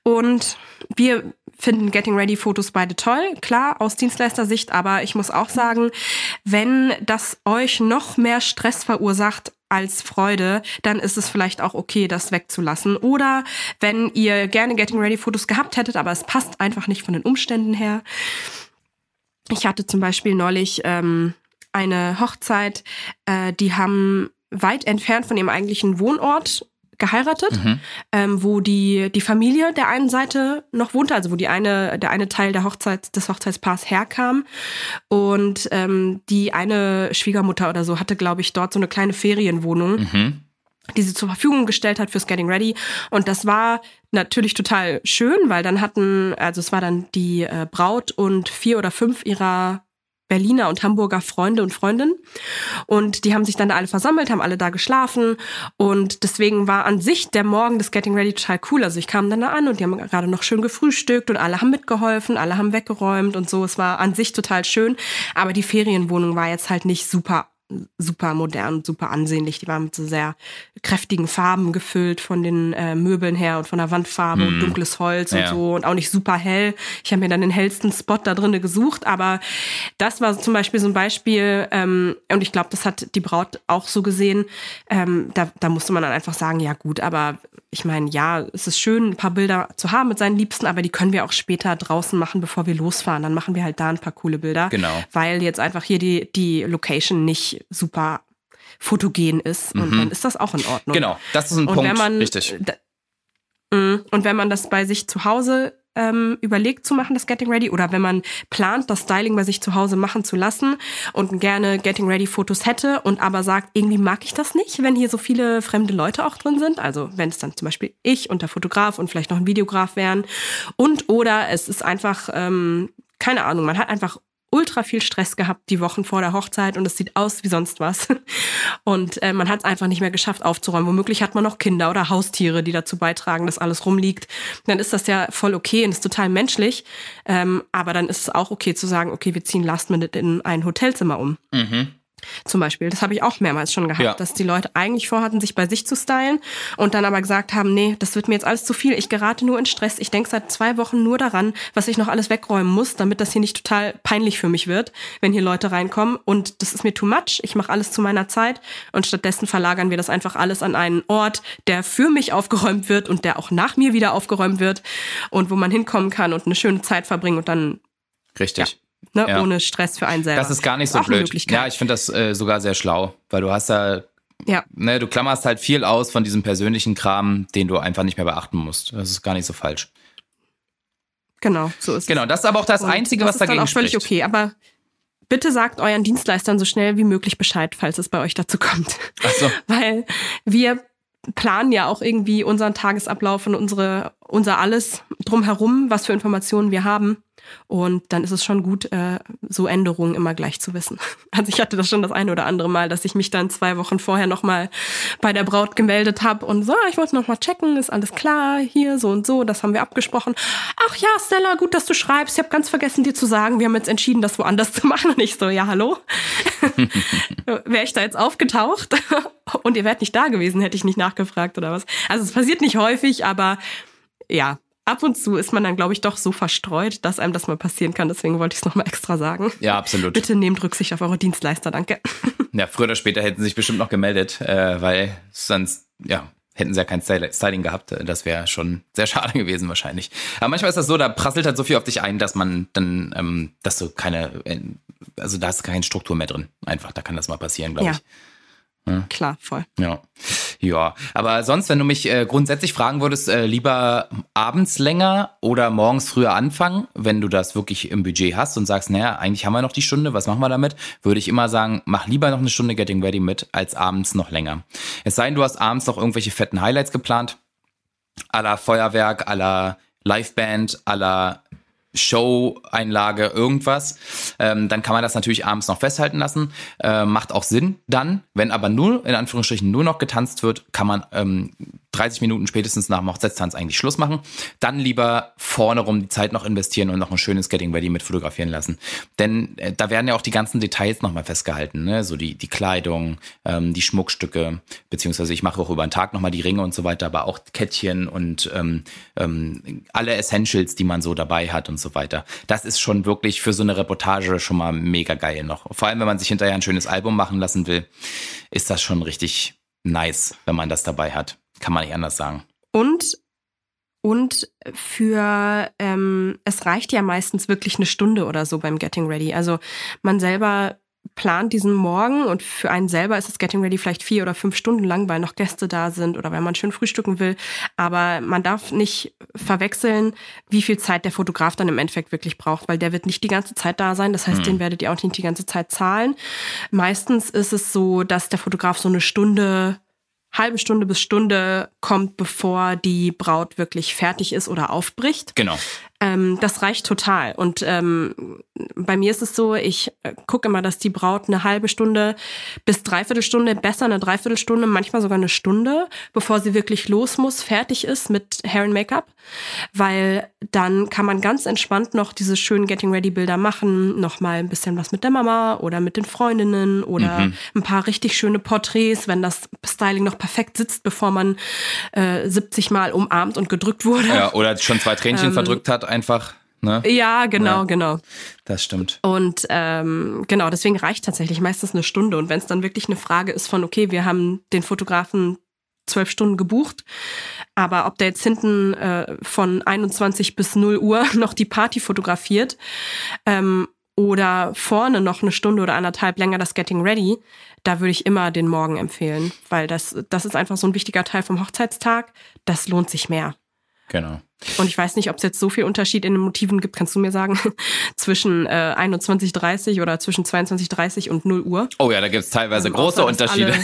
Und wir finden Getting Ready Fotos beide toll, klar, aus Dienstleistersicht, aber ich muss auch sagen, wenn das euch noch mehr Stress verursacht, als Freude, dann ist es vielleicht auch okay, das wegzulassen. Oder wenn ihr gerne Getting Ready Fotos gehabt hättet, aber es passt einfach nicht von den Umständen her, ich hatte zum Beispiel neulich ähm, eine Hochzeit, äh, die haben weit entfernt von ihrem eigentlichen Wohnort geheiratet, mhm. ähm, wo die, die Familie der einen Seite noch wohnte, also wo die eine, der eine Teil der Hochzeit, des Hochzeitspaars herkam. Und ähm, die eine Schwiegermutter oder so hatte, glaube ich, dort so eine kleine Ferienwohnung. Mhm die sie zur Verfügung gestellt hat fürs Getting Ready. Und das war natürlich total schön, weil dann hatten, also es war dann die äh, Braut und vier oder fünf ihrer Berliner und Hamburger Freunde und Freundinnen. Und die haben sich dann da alle versammelt, haben alle da geschlafen. Und deswegen war an sich der Morgen des Getting Ready total cool. Also ich kam dann da an und die haben gerade noch schön gefrühstückt und alle haben mitgeholfen, alle haben weggeräumt und so. Es war an sich total schön. Aber die Ferienwohnung war jetzt halt nicht super super modern, super ansehnlich. Die waren mit so sehr kräftigen Farben gefüllt von den äh, Möbeln her und von der Wandfarbe mm. und mhm. dunkles Holz ja. und so und auch nicht super hell. Ich habe mir dann den hellsten Spot da drinnen gesucht, aber das war zum Beispiel so ein Beispiel ähm, und ich glaube, das hat die Braut auch so gesehen. Ähm, da, da musste man dann einfach sagen, ja gut, aber ich meine, ja, es ist schön, ein paar Bilder zu haben mit seinen Liebsten, aber die können wir auch später draußen machen, bevor wir losfahren. Dann machen wir halt da ein paar coole Bilder. Genau. Weil jetzt einfach hier die, die Location nicht super fotogen ist. Und mhm. dann ist das auch in Ordnung. Genau, das ist ein und Punkt. Wenn man, Richtig. Mm, und wenn man das bei sich zu Hause ähm, überlegt zu machen, das Getting Ready, oder wenn man plant, das Styling bei sich zu Hause machen zu lassen und gerne Getting Ready Fotos hätte und aber sagt, irgendwie mag ich das nicht, wenn hier so viele fremde Leute auch drin sind. Also wenn es dann zum Beispiel ich und der Fotograf und vielleicht noch ein Videograf wären. Und oder es ist einfach, ähm, keine Ahnung, man hat einfach ultra viel Stress gehabt die Wochen vor der Hochzeit und es sieht aus wie sonst was. Und äh, man hat es einfach nicht mehr geschafft aufzuräumen. Womöglich hat man noch Kinder oder Haustiere, die dazu beitragen, dass alles rumliegt. Dann ist das ja voll okay und ist total menschlich. Ähm, aber dann ist es auch okay zu sagen, okay, wir ziehen Last Minute in ein Hotelzimmer um. Mhm. Zum Beispiel. Das habe ich auch mehrmals schon gehabt, ja. dass die Leute eigentlich vorhatten, sich bei sich zu stylen und dann aber gesagt haben, nee, das wird mir jetzt alles zu viel. Ich gerate nur in Stress. Ich denke seit zwei Wochen nur daran, was ich noch alles wegräumen muss, damit das hier nicht total peinlich für mich wird, wenn hier Leute reinkommen. Und das ist mir too much. Ich mache alles zu meiner Zeit und stattdessen verlagern wir das einfach alles an einen Ort, der für mich aufgeräumt wird und der auch nach mir wieder aufgeräumt wird und wo man hinkommen kann und eine schöne Zeit verbringen und dann Richtig. Ja, ne, ja. ohne Stress für einen selber. Das ist gar nicht so auch blöd. Ja, ich finde das äh, sogar sehr schlau, weil du hast da ja. Ne, du klammerst halt viel aus von diesem persönlichen Kram, den du einfach nicht mehr beachten musst. Das ist gar nicht so falsch. Genau, so ist genau, es. Genau, das ist aber auch das Und Einzige, das was dagegen spricht. Das ist auch völlig okay, aber bitte sagt euren Dienstleistern so schnell wie möglich Bescheid, falls es bei euch dazu kommt. Ach so. Weil wir planen ja auch irgendwie unseren Tagesablauf und unsere, unser alles drumherum, was für Informationen wir haben. Und dann ist es schon gut, äh, so Änderungen immer gleich zu wissen. Also ich hatte das schon das eine oder andere Mal, dass ich mich dann zwei Wochen vorher nochmal bei der Braut gemeldet habe und so, ah, ich wollte nochmal checken, ist alles klar, hier so und so, das haben wir abgesprochen. Ach ja, Stella, gut, dass du schreibst. Ich habe ganz vergessen, dir zu sagen, wir haben jetzt entschieden, das woanders zu machen. Und ich so, ja, hallo? Wäre ich da jetzt aufgetaucht und ihr wärt nicht da gewesen, hätte ich nicht nachgefragt oder was. Also es passiert nicht häufig, aber ja, ab und zu ist man dann, glaube ich, doch so verstreut, dass einem das mal passieren kann. Deswegen wollte ich es nochmal extra sagen. Ja, absolut. Bitte nehmt Rücksicht auf eure Dienstleister, danke. Ja, früher oder später hätten sie sich bestimmt noch gemeldet, äh, weil sonst, ja, hätten sie ja kein Styling gehabt. Das wäre schon sehr schade gewesen wahrscheinlich. Aber manchmal ist das so, da prasselt halt so viel auf dich ein, dass man dann, ähm, dass du keine, äh, also da ist keine Struktur mehr drin. Einfach, da kann das mal passieren, glaube ja. ich. Ja. Klar, voll. Ja. Ja, aber sonst, wenn du mich äh, grundsätzlich fragen würdest, äh, lieber abends länger oder morgens früher anfangen, wenn du das wirklich im Budget hast und sagst, naja, eigentlich haben wir noch die Stunde, was machen wir damit? Würde ich immer sagen, mach lieber noch eine Stunde Getting Ready mit, als abends noch länger. Es sei denn, du hast abends noch irgendwelche fetten Highlights geplant, aller Feuerwerk, aller Liveband, aller Show-Einlage, irgendwas, ähm, dann kann man das natürlich abends noch festhalten lassen. Äh, macht auch Sinn dann. Wenn aber nur, in Anführungsstrichen, nur noch getanzt wird, kann man ähm, 30 Minuten spätestens nach dem Hochzeitstanz eigentlich Schluss machen. Dann lieber vorne rum die Zeit noch investieren und noch ein schönes Getting Ready mit fotografieren lassen. Denn äh, da werden ja auch die ganzen Details nochmal festgehalten. Ne? So die, die Kleidung, ähm, die Schmuckstücke, beziehungsweise ich mache auch über den Tag nochmal die Ringe und so weiter, aber auch Kettchen und ähm, ähm, alle Essentials, die man so dabei hat und so weiter. Das ist schon wirklich für so eine Reportage schon mal mega geil noch. Vor allem, wenn man sich hinterher ein schönes Album machen lassen will, ist das schon richtig nice, wenn man das dabei hat. Kann man nicht anders sagen. Und und für, ähm, es reicht ja meistens wirklich eine Stunde oder so beim Getting Ready. Also man selber plant diesen Morgen und für einen selber ist das Getting Ready vielleicht vier oder fünf Stunden lang, weil noch Gäste da sind oder weil man schön frühstücken will. Aber man darf nicht verwechseln, wie viel Zeit der Fotograf dann im Endeffekt wirklich braucht, weil der wird nicht die ganze Zeit da sein. Das heißt, mhm. den werdet ihr auch nicht die ganze Zeit zahlen. Meistens ist es so, dass der Fotograf so eine Stunde halbe Stunde bis Stunde kommt, bevor die Braut wirklich fertig ist oder aufbricht. Genau. Ähm, das reicht total. Und ähm, bei mir ist es so, ich äh, gucke immer, dass die Braut eine halbe Stunde bis dreiviertel Stunde, besser eine Dreiviertelstunde, manchmal sogar eine Stunde, bevor sie wirklich los muss, fertig ist mit Hair and Make-up. Weil dann kann man ganz entspannt noch diese schönen Getting Ready Bilder machen, noch mal ein bisschen was mit der Mama oder mit den Freundinnen oder mhm. ein paar richtig schöne Porträts, wenn das Styling noch perfekt sitzt, bevor man äh, 70 Mal umarmt und gedrückt wurde. Ja, oder schon zwei Tränchen ähm, verdrückt hat einfach. Ne? Ja, genau, ja, genau. Das stimmt. Und ähm, genau, deswegen reicht tatsächlich meistens eine Stunde. Und wenn es dann wirklich eine Frage ist von, okay, wir haben den Fotografen zwölf Stunden gebucht, aber ob der jetzt hinten äh, von 21 bis 0 Uhr noch die Party fotografiert ähm, oder vorne noch eine Stunde oder anderthalb länger das Getting Ready, da würde ich immer den Morgen empfehlen, weil das, das ist einfach so ein wichtiger Teil vom Hochzeitstag. Das lohnt sich mehr. Genau. Und ich weiß nicht, ob es jetzt so viel Unterschied in den Motiven gibt, kannst du mir sagen, zwischen äh, 21.30 oder zwischen 22.30 und 0 Uhr. Oh ja, da gibt es teilweise ähm, große Unterschiede.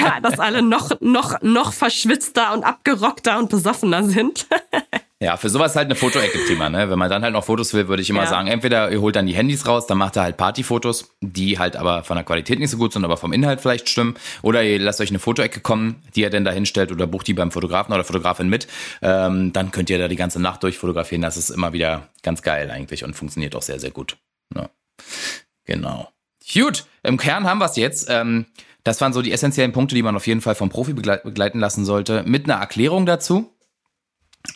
ja, dass alle noch, noch, noch verschwitzter und abgerockter und besoffener sind. Ja, für sowas halt eine Fotoecke prima, ne? Wenn man dann halt noch Fotos will, würde ich immer ja. sagen, entweder ihr holt dann die Handys raus, dann macht ihr halt Partyfotos, die halt aber von der Qualität nicht so gut sind, aber vom Inhalt vielleicht stimmen. Oder ihr lasst euch eine Fotoecke kommen, die ihr denn da hinstellt oder bucht die beim Fotografen oder Fotografin mit. Ähm, dann könnt ihr da die ganze Nacht durchfotografieren. Das ist immer wieder ganz geil eigentlich und funktioniert auch sehr, sehr gut. Ja. Genau. Gut, im Kern haben wir es jetzt. Ähm, das waren so die essentiellen Punkte, die man auf jeden Fall vom Profi begleiten lassen sollte, mit einer Erklärung dazu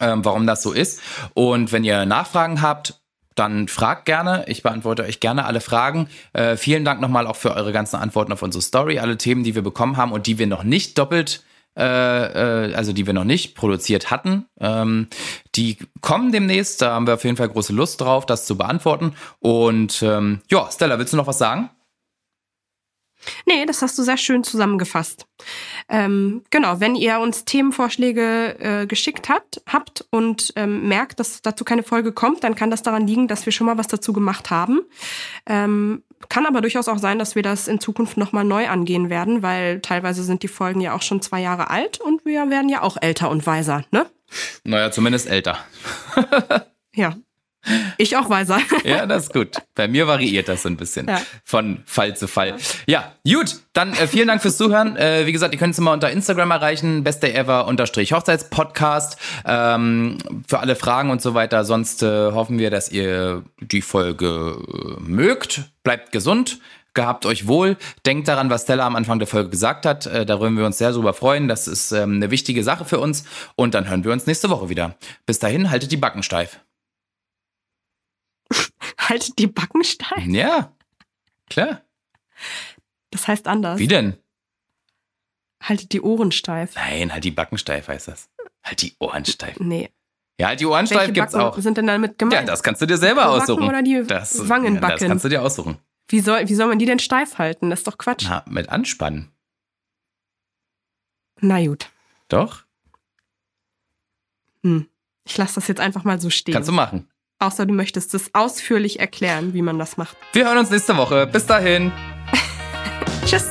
ähm, warum das so ist. Und wenn ihr Nachfragen habt, dann fragt gerne. Ich beantworte euch gerne alle Fragen. Äh, vielen Dank nochmal auch für eure ganzen Antworten auf unsere Story, alle Themen, die wir bekommen haben und die wir noch nicht doppelt äh, äh, also die wir noch nicht produziert hatten. Ähm, die kommen demnächst, da haben wir auf jeden Fall große Lust drauf, das zu beantworten. Und ähm, ja, Stella, willst du noch was sagen? Nee, das hast du sehr schön zusammengefasst. Ähm, genau, wenn ihr uns Themenvorschläge äh, geschickt habt, habt und ähm, merkt, dass dazu keine Folge kommt, dann kann das daran liegen, dass wir schon mal was dazu gemacht haben. Ähm, kann aber durchaus auch sein, dass wir das in Zukunft nochmal neu angehen werden, weil teilweise sind die Folgen ja auch schon zwei Jahre alt und wir werden ja auch älter und weiser, ne? Naja, zumindest älter. ja, ich auch weiser. ja, das ist gut. Bei mir variiert das so ein bisschen ja. von Fall zu Fall. Ja, gut. Dann äh, vielen Dank fürs Zuhören. Äh, wie gesagt, ihr könnt es immer unter Instagram erreichen. Bestever unterstrich Hochzeitspodcast. Ähm, für alle Fragen und so weiter. Sonst äh, hoffen wir, dass ihr die Folge äh, mögt. Bleibt gesund. Gehabt euch wohl. Denkt daran, was Stella am Anfang der Folge gesagt hat. Äh, da würden wir uns sehr drüber freuen. Das ist ähm, eine wichtige Sache für uns. Und dann hören wir uns nächste Woche wieder. Bis dahin, haltet die Backen steif. Haltet die Backen steif? Ja, klar. Das heißt anders. Wie denn? Haltet die Ohren steif. Nein, halt die Backen steif heißt das. Halt die Ohren steif. Nee. Ja, halt die Ohren Welche steif gibt's Backen auch. sind denn damit gemeint? Ja, das kannst du dir selber Backen aussuchen. Oder die das, Wangenbacken. Ja, das kannst du dir aussuchen. Wie soll, wie soll man die denn steif halten? Das ist doch Quatsch. Na, mit anspannen. Na gut. Doch? Hm. Ich lasse das jetzt einfach mal so stehen. Kannst du machen. Außer du möchtest es ausführlich erklären, wie man das macht. Wir hören uns nächste Woche. Bis dahin. Tschüss.